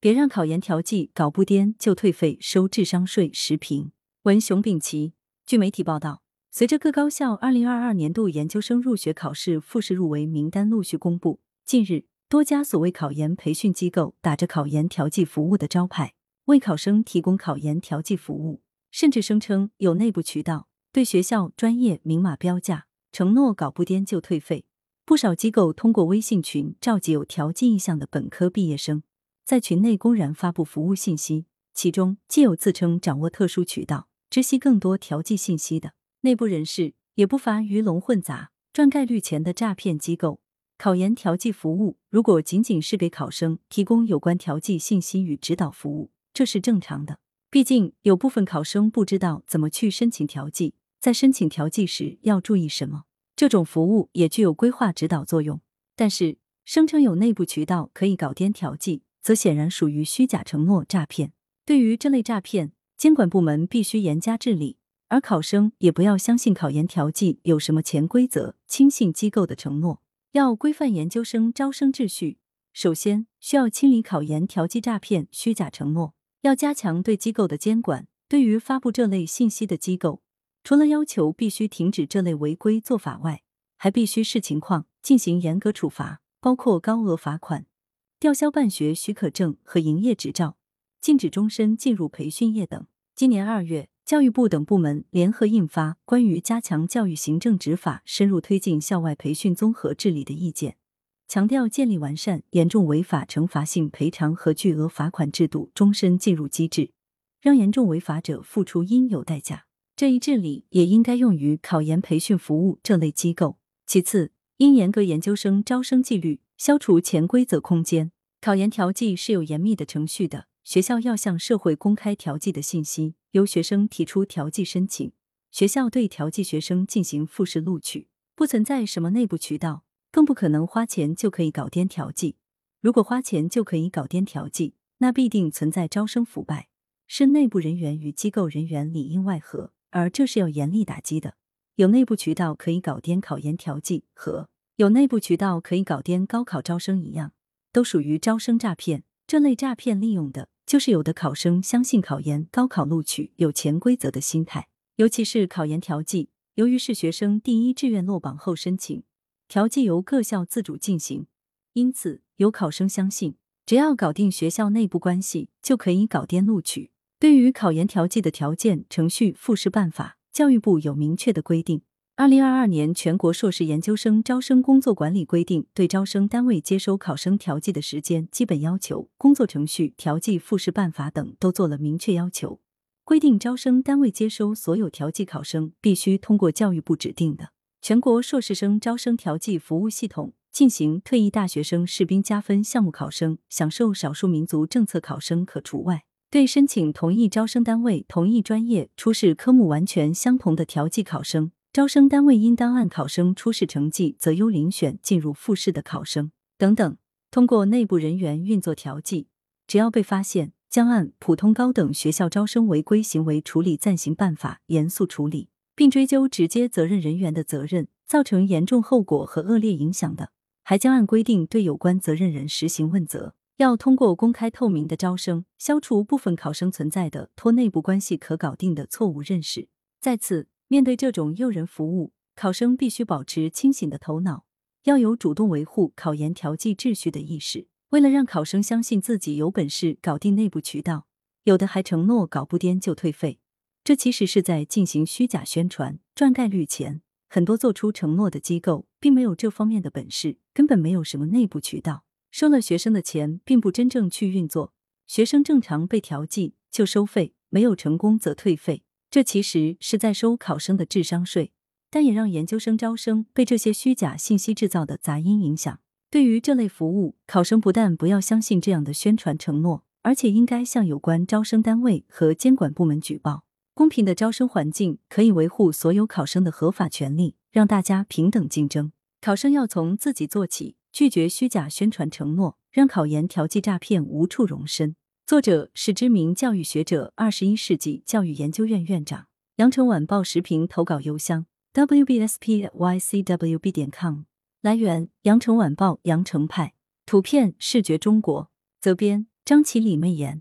别让考研调剂搞不颠就退费收智商税。时评文熊丙奇。据媒体报道，随着各高校二零二二年度研究生入学考试复试入围名单陆续公布，近日多家所谓考研培训机构打着考研调剂服务的招牌，为考生提供考研调剂服务，甚至声称有内部渠道，对学校专业明码标价，承诺搞不颠就退费。不少机构通过微信群召集有调剂意向的本科毕业生。在群内公然发布服务信息，其中既有自称掌握特殊渠道、知悉更多调剂信息的内部人士，也不乏鱼龙混杂、赚概率钱的诈骗机构。考研调剂服务如果仅仅是给考生提供有关调剂信息与指导服务，这是正常的。毕竟有部分考生不知道怎么去申请调剂，在申请调剂时要注意什么，这种服务也具有规划指导作用。但是声称有内部渠道可以搞掂调剂。则显然属于虚假承诺诈骗。对于这类诈骗，监管部门必须严加治理，而考生也不要相信考研调剂有什么潜规则，轻信机构的承诺。要规范研究生招生秩序，首先需要清理考研调剂诈骗、虚假承诺，要加强对机构的监管。对于发布这类信息的机构，除了要求必须停止这类违规做法外，还必须视情况进行严格处罚，包括高额罚款。吊销办学许可证和营业执照，禁止终身进入培训业等。今年二月，教育部等部门联合印发《关于加强教育行政执法、深入推进校外培训综合治理的意见》，强调建立完善严重违法惩罚性赔偿和巨额罚款制度终身进入机制，让严重违法者付出应有代价。这一治理也应该用于考研培训服务这类机构。其次，应严格研究生招生纪律。消除潜规则空间，考研调剂是有严密的程序的。学校要向社会公开调剂的信息，由学生提出调剂申请，学校对调剂学生进行复试录取，不存在什么内部渠道，更不可能花钱就可以搞颠调剂。如果花钱就可以搞颠调剂，那必定存在招生腐败，是内部人员与机构人员里应外合，而这是要严厉打击的。有内部渠道可以搞颠考研调剂和。有内部渠道可以搞颠高考招生一样，都属于招生诈骗。这类诈骗利用的就是有的考生相信考研高考录取有潜规则的心态，尤其是考研调剂。由于是学生第一志愿落榜后申请，调剂由各校自主进行，因此有考生相信只要搞定学校内部关系就可以搞颠录取。对于考研调剂的条件、程序、复试办法，教育部有明确的规定。二零二二年全国硕士研究生招生工作管理规定对招生单位接收考生调剂的时间、基本要求、工作程序、调剂复试办法等都做了明确要求，规定招生单位接收所有调剂考生必须通过教育部指定的全国硕士生招生调剂服务系统进行退役大学生士兵加分项目考生、享受少数民族政策考生可除外。对申请同一招生单位、同一专业、初试科目完全相同的调剂考生。招生单位应当按考生初试成绩择优遴选进入复试的考生等等。通过内部人员运作调剂，只要被发现，将按《普通高等学校招生违规行为处理暂行办法》严肃处理，并追究直接责任人员的责任。造成严重后果和恶劣影响的，还将按规定对有关责任人实行问责。要通过公开透明的招生，消除部分考生存在的托内部关系可搞定的错误认识。再次。面对这种诱人服务，考生必须保持清醒的头脑，要有主动维护考研调剂秩序的意识。为了让考生相信自己有本事搞定内部渠道，有的还承诺搞不颠就退费，这其实是在进行虚假宣传，赚概率钱。很多做出承诺的机构并没有这方面的本事，根本没有什么内部渠道，收了学生的钱，并不真正去运作。学生正常被调剂就收费，没有成功则退费。这其实是在收考生的智商税，但也让研究生招生被这些虚假信息制造的杂音影响。对于这类服务，考生不但不要相信这样的宣传承诺，而且应该向有关招生单位和监管部门举报。公平的招生环境可以维护所有考生的合法权利，让大家平等竞争。考生要从自己做起，拒绝虚假宣传承诺，让考研调剂诈骗无处容身。作者是知名教育学者，二十一世纪教育研究院院长。羊城晚报时评投稿邮箱：wbspycwb 点 com。来源：羊城晚报羊城派。图片：视觉中国。责编：张起李媚妍。